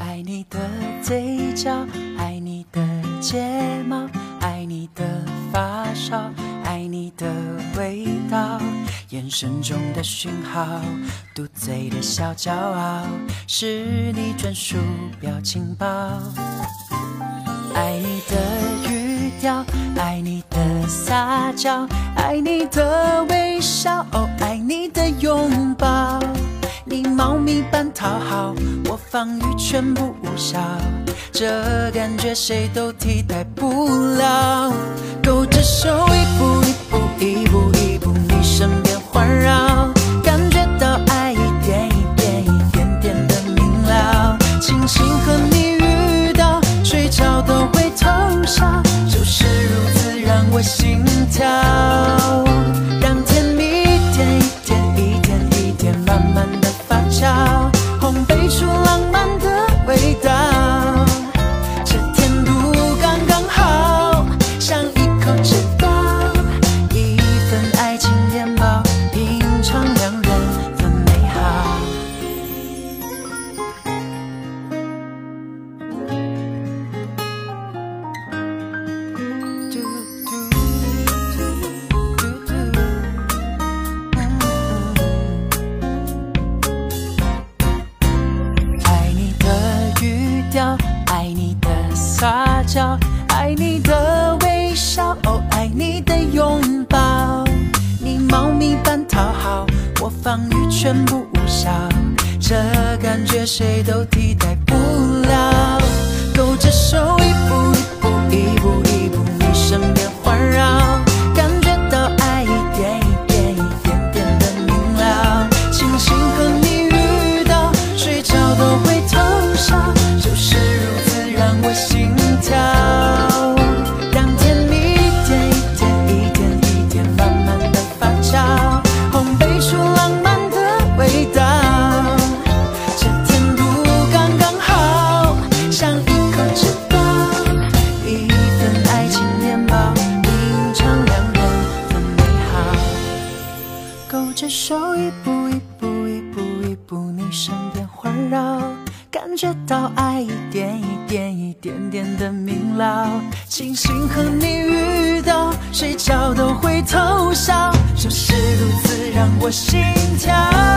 爱你的嘴角，爱你的睫毛，爱你的发梢，爱你的味道，眼神中的讯号，嘟嘴的小骄傲，是你专属表情包。爱你的语调，爱你的撒娇，爱你的微笑，哦，爱你的拥抱。猫咪般讨好，我防御全部无效，这感觉谁都替代不了。勾着手一步一步一步一步，你身边环绕，感觉到爱一点一点一点点的明了。庆幸和你遇到，睡着都一份爱情面包，品尝两人的美好。嘟嘟嘟嘟嘟爱你的语调，爱你的撒娇，爱你的，哦，爱你的拥抱。你猫咪般讨好，我防御全部无效，这感觉谁都替代不了。着手一步一步一步一步，你身边环绕，感觉到爱一点一点一点点的明了。庆幸和你遇到，睡觉都会偷笑，就是如此让我心跳。